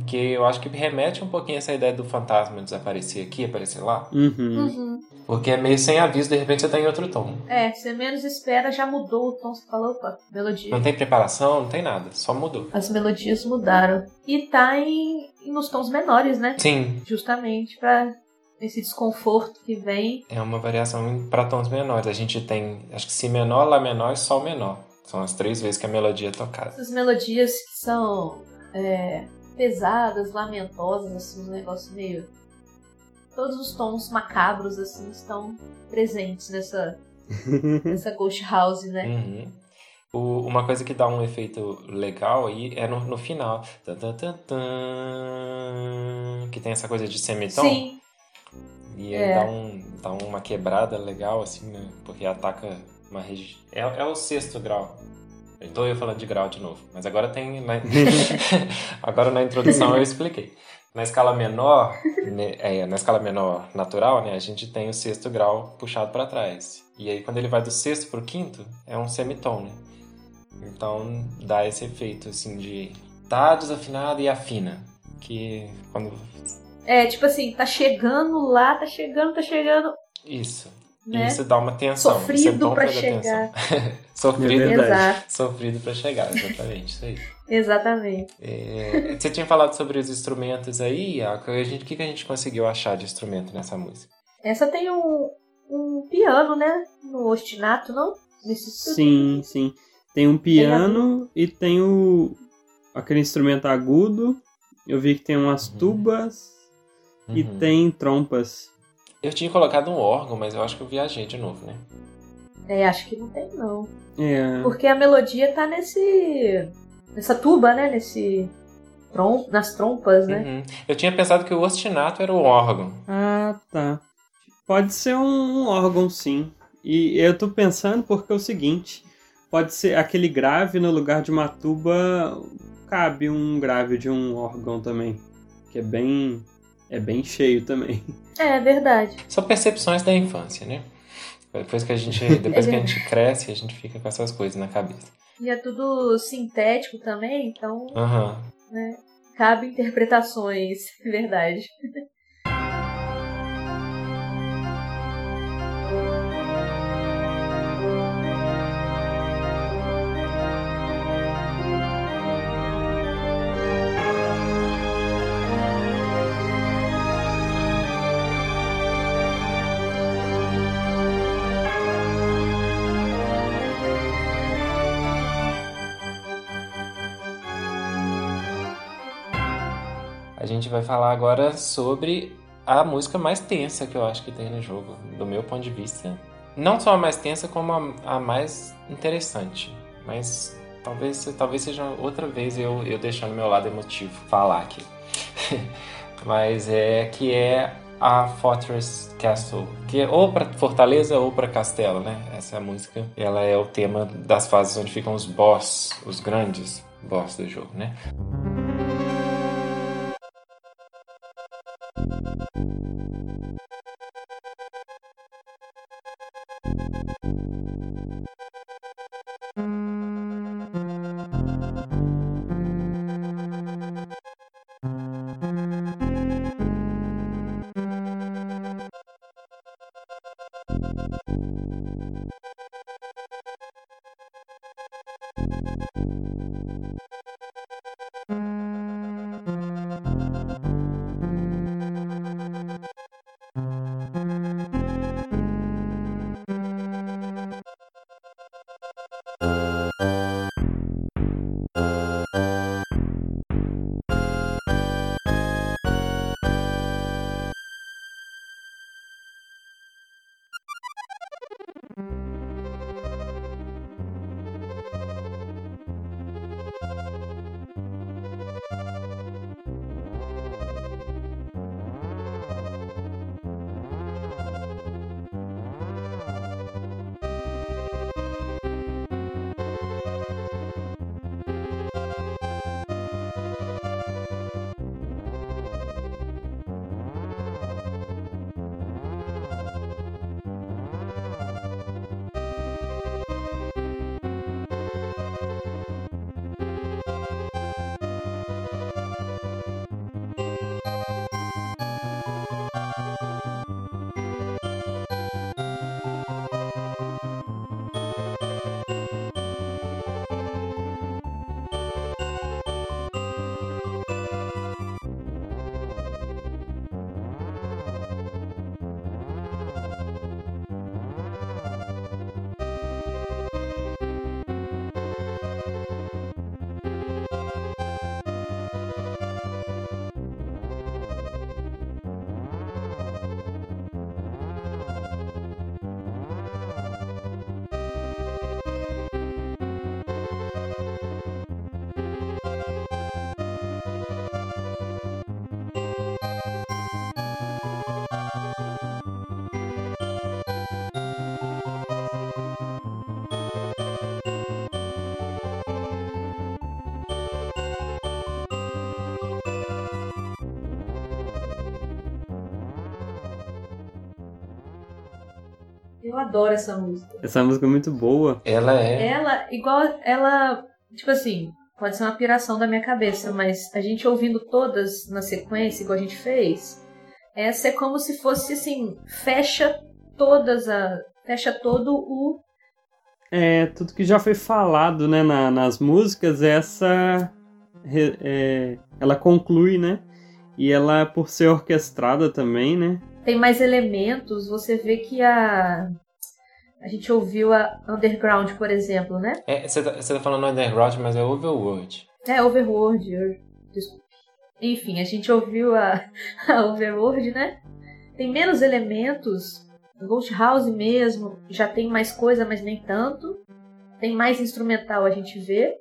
Que eu acho que remete um pouquinho a essa ideia do fantasma desaparecer aqui, aparecer lá. Uhum. Uhum. Porque é meio sem aviso, de repente você tá em outro tom. É, você menos espera, já mudou o tom. Você falou, opa, melodia. Não tem preparação, não tem nada, só mudou. As melodias mudaram. E tá em, nos tons menores, né? Sim. Justamente pra esse desconforto que vem. É uma variação para tons menores. A gente tem, acho que Si menor, Lá menor e Sol menor. São as três vezes que a melodia é tocada. Essas melodias que são é, pesadas, lamentosas, assim, um negócio meio. Todos os tons macabros, assim, estão presentes nessa, nessa Ghost House, né? Uhum. O, uma coisa que dá um efeito legal aí é no, no final. que tem essa coisa de semitom. Sim. E aí é. dá, um, dá uma quebrada legal, assim, né? Porque ataca uma região. É, é o sexto grau. Estou eu falando de grau de novo, mas agora tem. Na... agora na introdução eu expliquei. Na escala menor, né, é, na escala menor natural, né, a gente tem o sexto grau puxado para trás. E aí quando ele vai do sexto pro quinto, é um semitom, né? Então dá esse efeito assim de tá desafinado e afina. Que quando. É, tipo assim, tá chegando lá, tá chegando, tá chegando. Isso. Né? Isso dá uma tensão. isso é Sofrido bom pra dar chegar. Sofrido, É sofrido pra chegar, exatamente. Isso aí. exatamente. É, você tinha falado sobre os instrumentos aí. A gente- O que, que a gente conseguiu achar de instrumento nessa música? Essa tem um, um piano, né? No ostinato, não? Nesse Sim, sim. Tem um piano e tem o aquele instrumento agudo. Eu vi que tem umas Uhum. tubas e Uhum. tem trompas. Eu tinha colocado um órgão, mas eu acho que eu viajei de novo, né? É, acho que não tem, não. É. Porque a melodia tá nesse. nessa tuba, né? Nesse. Trom, nas trompas, né? Uhum. Eu tinha pensado que o ostinato era o órgão. Ah, tá. Pode ser um órgão, sim. E eu tô pensando porque é o seguinte: pode ser aquele grave no lugar de uma tuba, cabe um grave de um órgão também. Que é bem. É bem cheio também. É, verdade. São percepções da infância, né? Depois que a gente, depois que a gente cresce, a gente fica com essas coisas na cabeça. E é tudo sintético também, então Aham. cabe interpretações, verdade. Gente vai falar agora sobre a música mais tensa que eu acho que tem no jogo, do meu ponto de vista. Não só a mais tensa, como a, a mais interessante. Mas talvez, talvez seja outra vez eu, eu deixando meu lado emotivo falar aqui. Mas é que é a Fortress Castle, que é ou para fortaleza ou para castelo, né? Essa é música. Ela é o tema das fases onde ficam os boss, os grandes boss do jogo, né? Eu adoro essa música. Essa música é muito boa. Ela é. Ela, igual ela, tipo assim, Pode ser uma piração da minha cabeça, mas a gente ouvindo todas na sequência, igual a gente fez, essa é como se fosse assim, fecha todas a. fecha todo o. É, tudo que já foi falado né, na, nas músicas, essa. É, ela conclui, né? E ela, por ser orquestrada também, né? Tem mais elementos, você vê que a. A gente ouviu a Underground, por exemplo, né? É, você tá, tá, falando Underground, mas é Overworld. É, Overworld, desculpa. Enfim, a gente ouviu a, a Overworld, né? Tem menos elementos. Ghost House mesmo já tem mais coisa, mas nem tanto. Tem mais instrumental a gente vê.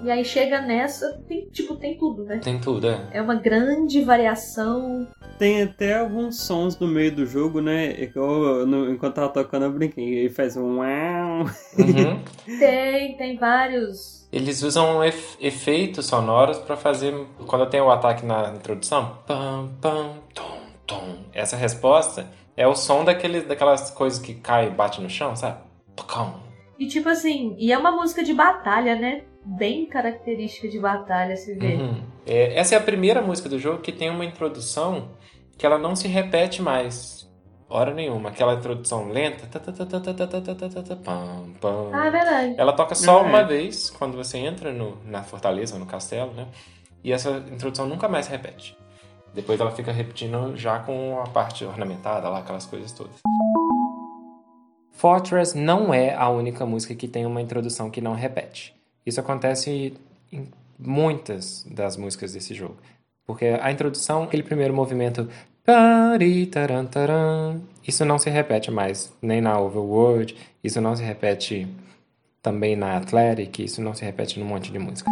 E aí chega nessa, tem, tipo, tem tudo, né? Tem tudo, é. É uma grande variação. Tem até alguns sons no meio do jogo, né? Eu, no, enquanto tava tocando, eu brinquei. Ele faz um uau. Uhum. tem, tem vários. Eles usam efeitos sonoros para fazer. Quando tem o ataque na introdução. Pam, pam, tom, tom. Essa resposta é o som daqueles, daquelas coisas que cai e bate no chão, sabe? Pacão. E tipo assim, e é uma música de batalha, né? Bem característica de batalha, se vê. Uhum. É, essa é a primeira música do jogo que tem uma introdução que ela não se repete mais. Hora nenhuma. Aquela introdução lenta. Ah, verdade. Ela toca só uma vez quando você entra no, na fortaleza, no castelo, né? E essa introdução nunca mais se repete. Depois ela fica repetindo já com a parte ornamentada lá, aquelas coisas todas. Fortress não é a única música que tem uma introdução que não repete. Isso acontece em muitas das músicas desse jogo. Porque a introdução, aquele primeiro movimento. Isso não se repete mais, nem na Overworld, isso não se repete também na Athletic, isso não se repete num monte de música.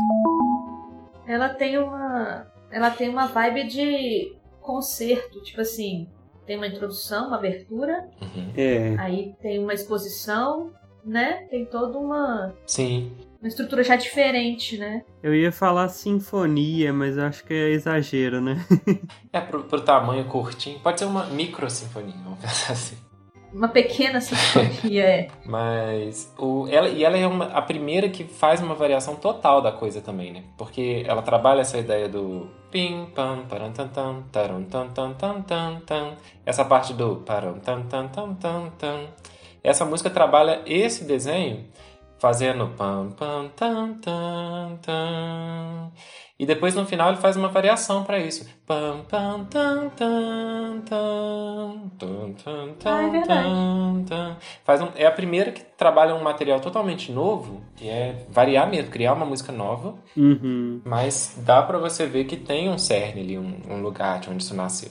Ela tem uma. Ela tem uma vibe de concerto, tipo assim, tem uma introdução, uma abertura, uhum. é. aí tem uma exposição, né? Tem toda uma. Sim uma estrutura já diferente, né? Eu ia falar sinfonia, mas acho que é exagero, né? é, pro, pro tamanho curtinho. Pode ser uma micro sinfonia, vamos pensar assim. Uma pequena sinfonia, é. Mas. O, ela, e ela é uma, a primeira que faz uma variação total da coisa também, né? Porque ela trabalha essa ideia do. Pim, pam, param, tan, tan, taram, tan, tan, tan, tan, tan. Essa parte do. Param, tan, tan, tan, tan, tan. Essa música trabalha esse desenho fazendo pam pam tam tam tam. E depois no final ele faz uma variação para isso. Pam pam tam tam tam tam tam tam tan. Faz um, é a primeira que trabalha um material totalmente novo, que é variar mesmo, criar uma música nova. Uhum. Mas dá para você ver que tem um cerne ali, um, um lugar de onde isso nasceu.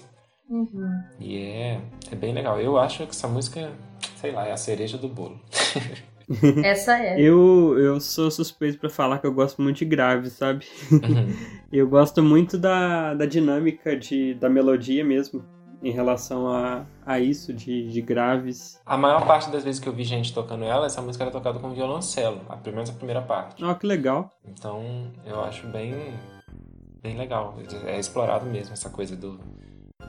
Uhum. E é, é bem legal. Eu acho que essa música, sei lá, é a cereja do bolo. Essa é. eu, eu sou suspeito para falar que eu gosto muito de grave, sabe? Uhum. eu gosto muito da, da dinâmica de, da melodia mesmo, em relação a, a isso, de, de graves. A maior parte das vezes que eu vi gente tocando ela, essa música era tocada com violoncelo, pelo menos a primeira parte. Ó, oh, que legal. Então, eu acho bem, bem legal. É explorado mesmo essa coisa do,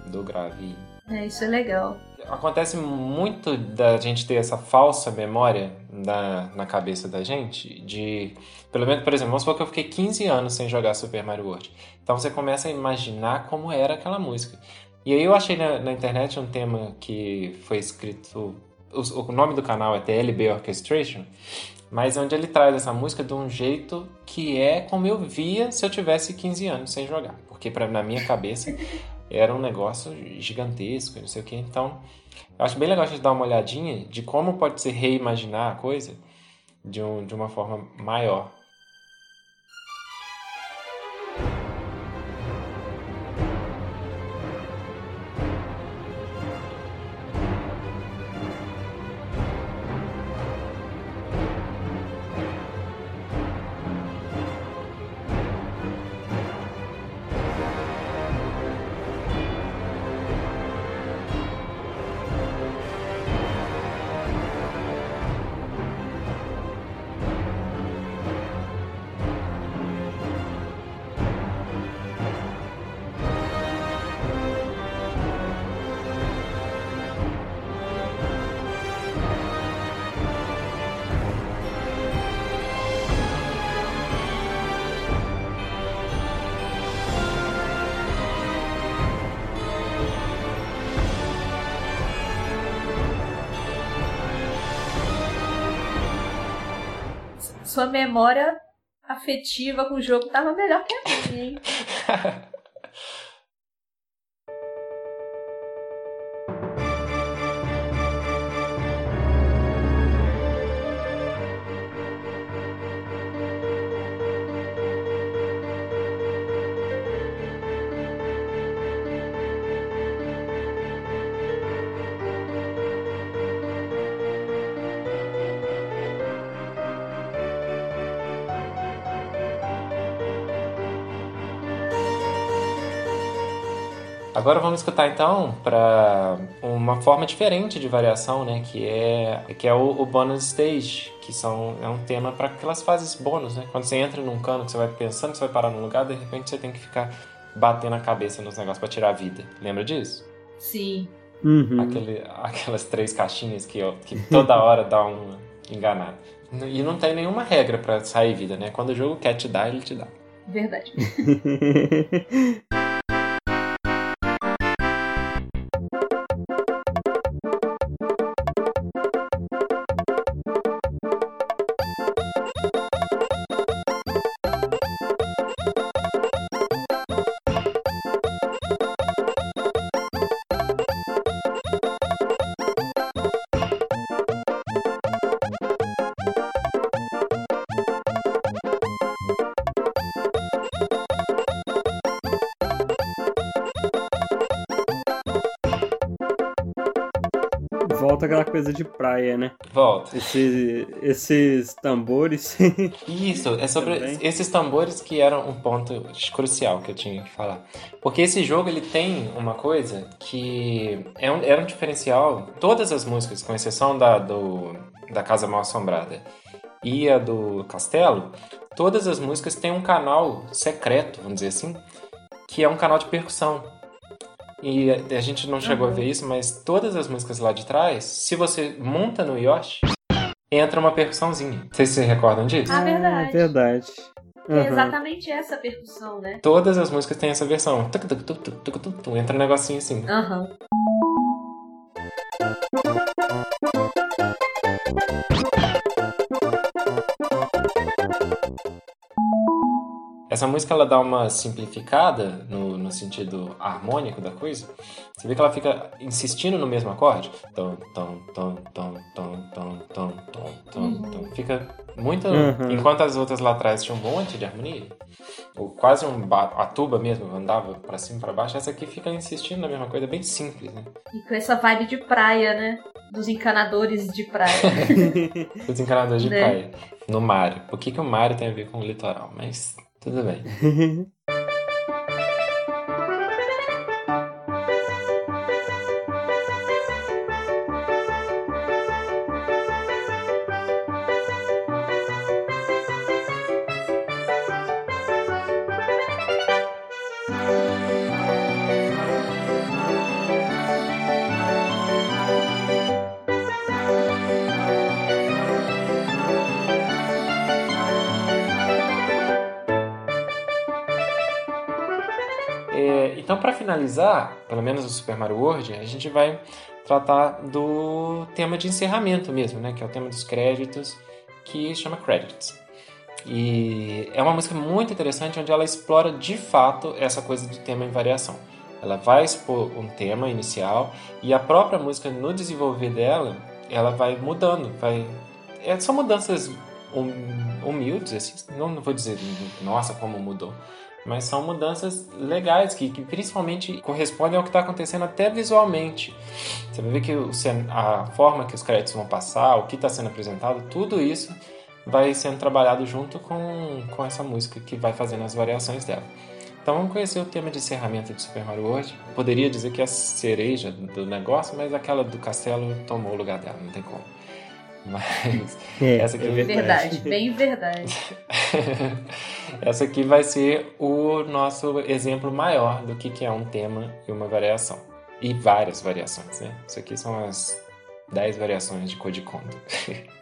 do grave. É, isso é legal. Acontece muito da gente ter essa falsa memória na, na cabeça da gente de... Pelo menos, por exemplo, vamos supor que eu fiquei 15 anos sem jogar Super Mario World. Então você começa a imaginar como era aquela música. E aí eu achei na, na internet um tema que foi escrito... O, o nome do canal é TLB Orchestration, mas onde ele traz essa música de um jeito que é como eu via se eu tivesse 15 anos sem jogar. Porque pra, na minha cabeça era um negócio gigantesco, não sei o que. Então, eu acho bem legal a gente dar uma olhadinha de como pode se reimaginar a coisa de, um, de uma forma maior. Sua memória afetiva com o jogo tava melhor que a minha, hein? Agora vamos escutar então para uma forma diferente de variação, né? Que é que é o, o bonus stage, que são é um tema para aquelas fases bônus, né? Quando você entra num cano que você vai pensando que você vai parar num lugar, de repente você tem que ficar batendo a cabeça nos negócios para tirar a vida. Lembra disso? Sim. Uhum. Aquele, aquelas três caixinhas que, que toda hora dá uma enganada. E não tem nenhuma regra para sair vida, né? Quando o jogo quer te dar, ele te dá. Verdade. coisa de praia, né? Volta. Esse, esses tambores. Isso, é sobre Também. esses tambores que eram um ponto crucial que eu tinha que falar. Porque esse jogo ele tem uma coisa que é um, era um diferencial. Todas as músicas, com exceção da, do, da Casa Mal Assombrada e a do Castelo, todas as músicas têm um canal secreto, vamos dizer assim, que é um canal de percussão. E a a gente não chegou a ver isso, mas todas as músicas lá de trás, se você monta no Yoshi, entra uma percussãozinha. Vocês se recordam disso? Ah, verdade. É verdade. É Uhum. exatamente essa percussão, né? Todas as músicas têm essa versão. Tuc, tuc, tuc, tuc, tuc, tuc, tuc. Entra um negocinho assim. Aham. Essa música ela dá uma simplificada no, no sentido harmônico da coisa. Você vê que ela fica insistindo no mesmo acorde. Tom, tom, tom, tom, tom, tom, tom, tom, tom, tom. Fica muito. Uhum. Enquanto as outras lá atrás tinham um monte de harmonia, ou quase um ba- a tuba mesmo andava pra cima e pra baixo, essa aqui fica insistindo na mesma coisa, bem simples, né? E com essa vibe de praia, né? Dos encanadores de praia. Os encanadores de Né? praia no Mario. O que, que o Mario tem a ver com o litoral? Mas tudo bem. finalizar, pelo menos o Super Mario World, a gente vai tratar do tema de encerramento mesmo, né? Que é o tema dos créditos, que chama Credits. E é uma música muito interessante onde ela explora de fato essa coisa de tema em variação. Ela vai expor um tema inicial e a própria música no desenvolver dela, ela vai mudando, vai é, são mudanças hum, humildes, assim, não, não vou dizer nossa como mudou, mas são mudanças legais que, que principalmente correspondem ao que está acontecendo até visualmente. Você vai ver que o a forma que os créditos vão passar, o que está sendo apresentado, tudo isso vai sendo trabalhado junto com, com essa música que vai fazendo as variações dela. Então vamos conhecer o tema de encerramento de Super Mario World. Poderia dizer que é a cereja do negócio, mas aquela do castelo tomou o lugar dela, não tem como. Mas É, Essa aqui é é Verdade, bem verdade. essa aqui vai ser o nosso exemplo maior do que que é um tema e uma variação. E várias variações, né? Isso aqui são as 10 variações de Code Kondo.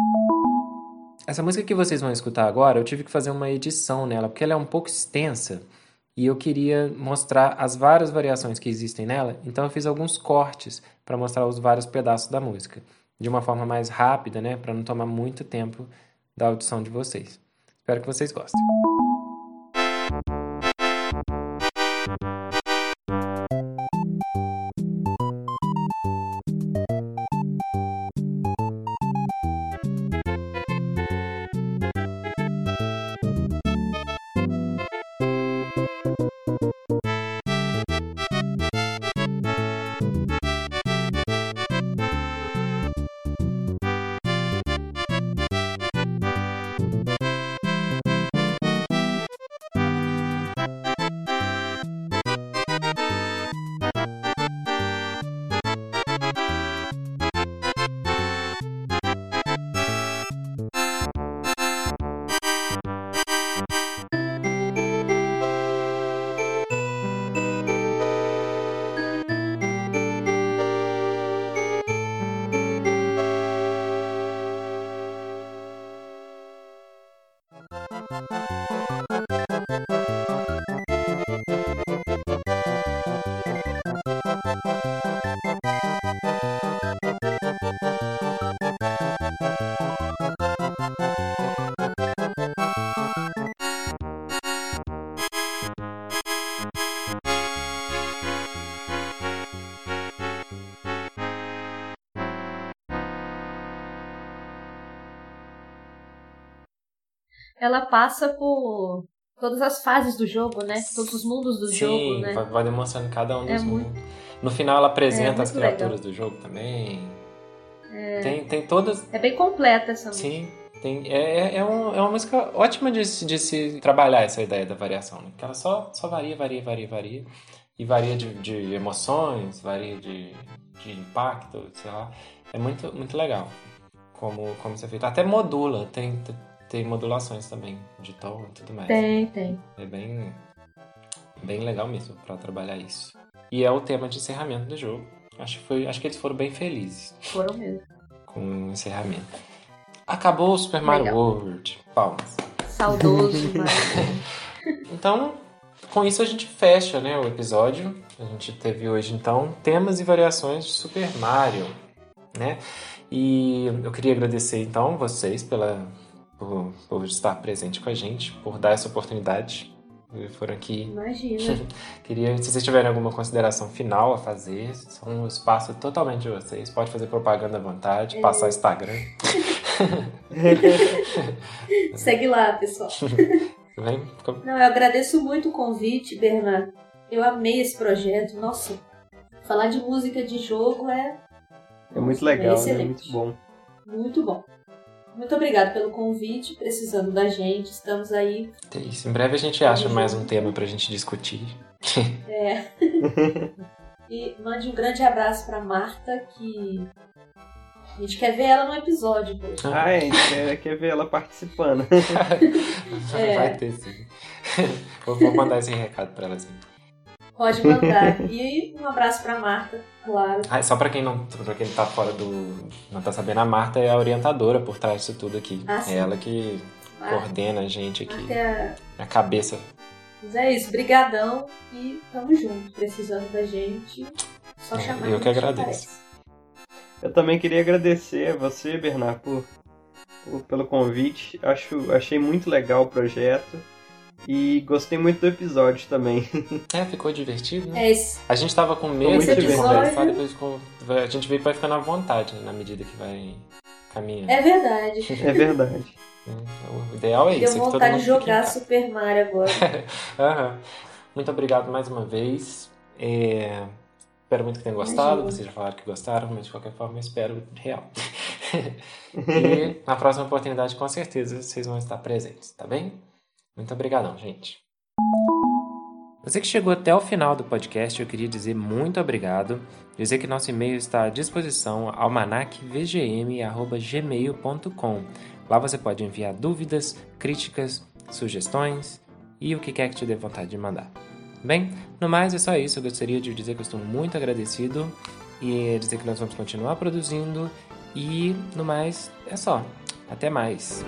Essa música que vocês vão escutar agora, eu tive que fazer uma edição nela, porque ela é um pouco extensa e eu queria mostrar as várias variações que existem nela, então eu fiz alguns cortes para mostrar os vários pedaços da música, de uma forma mais rápida, né, para não tomar muito tempo da audição de vocês. Espero que vocês gostem. Passa por todas as fases do jogo, né? Todos os mundos do Sim, jogo, né? vai, vai demonstrando cada um É dos muito- mundos. No final ela apresenta É, as muito criaturas do jogo também. Tem, tem todas. É bem completa essa música. Sim, tem, é, é, é, um- é uma música ótima de, se- de se trabalhar essa ideia da variação, né? Porque ela só, só varia, varia, varia, varia. E varia de, de emoções, varia de, de impacto, sei lá. É muito, muito legal como, como isso é feito. Até modula, tem, tem modulações também de tom e tudo mais. Tem, tem. É bem, bem legal mesmo pra trabalhar isso. E é o tema de encerramento do jogo. Acho que, foi, acho que eles foram bem felizes Foram mesmo. com o encerramento. Acabou o Super Mario Legal. World. Palmas. Saudoso. Então, com isso a gente fecha né, o episódio. A gente teve hoje, então, temas e variações de Super Mario. Né? E eu queria agradecer, então, vocês pela, por, por estar presente com a gente, por dar essa oportunidade. Foram aqui Imagina. Queria, se vocês tiverem alguma consideração final a fazer, são um espaço totalmente de vocês. Pode fazer propaganda à vontade, É. passar Instagram. Segue lá, pessoal. Tudo bem? Fica- Não, eu agradeço muito o convite, Bernardo. Eu amei esse projeto. Nossa, falar de música de jogo é É muito legal, né? excelente. Muito bom. muito bom. Muito obrigado pelo convite, precisando da gente, estamos aí. É isso. Em breve a gente acha mais um tema pra gente discutir. É. e mande um grande abraço pra Marta, que a gente quer ver ela no episódio. Ah, é, a gente quer, quer ver ela participando. É. Vai ter sim. Vou, vou mandar esse recado pra ela assim. Pode mandar. E um abraço pra Marta, claro. Ah, só pra quem não pra quem tá fora do. não tá sabendo, a Marta é a orientadora por trás disso tudo aqui. Ah, é ela que Marta, coordena a gente aqui. Marta é A cabeça. Mas é isso, brigadão e tamo junto. Precisando da gente, só É, chamar. eu que agradeço. aparece. Eu também queria agradecer a você, Bernard, por, por- pelo convite. Acho, achei muito legal o projeto. E gostei muito do episódio também. É, ficou divertido, né? É isso. A gente tava com medo de divertido. conversar, depois ficou- a gente veio vai ficando à vontade né, na medida que vai caminhando. É verdade. É verdade. Hum, O ideal é Deu isso. é que todo vontade mundo de jogar. Super Mario agora. Aham. Muito obrigado mais uma vez. É, Espero muito que tenham gostado. Vocês já falaram que gostaram, mas de qualquer forma eu espero real. e na próxima oportunidade, com certeza, vocês vão estar presentes, tá bem? Muito obrigadão, gente. Você que chegou até o final do podcast, eu queria dizer muito obrigado. Dizer que nosso e-mail está à disposição almanacvgm.gmail.com. Lá você pode enviar dúvidas, críticas, sugestões e o que quer que te dê vontade de mandar. Bem, no mais é só isso. Eu gostaria de dizer que eu estou muito agradecido e dizer que nós vamos continuar produzindo. E no mais é só. Até mais.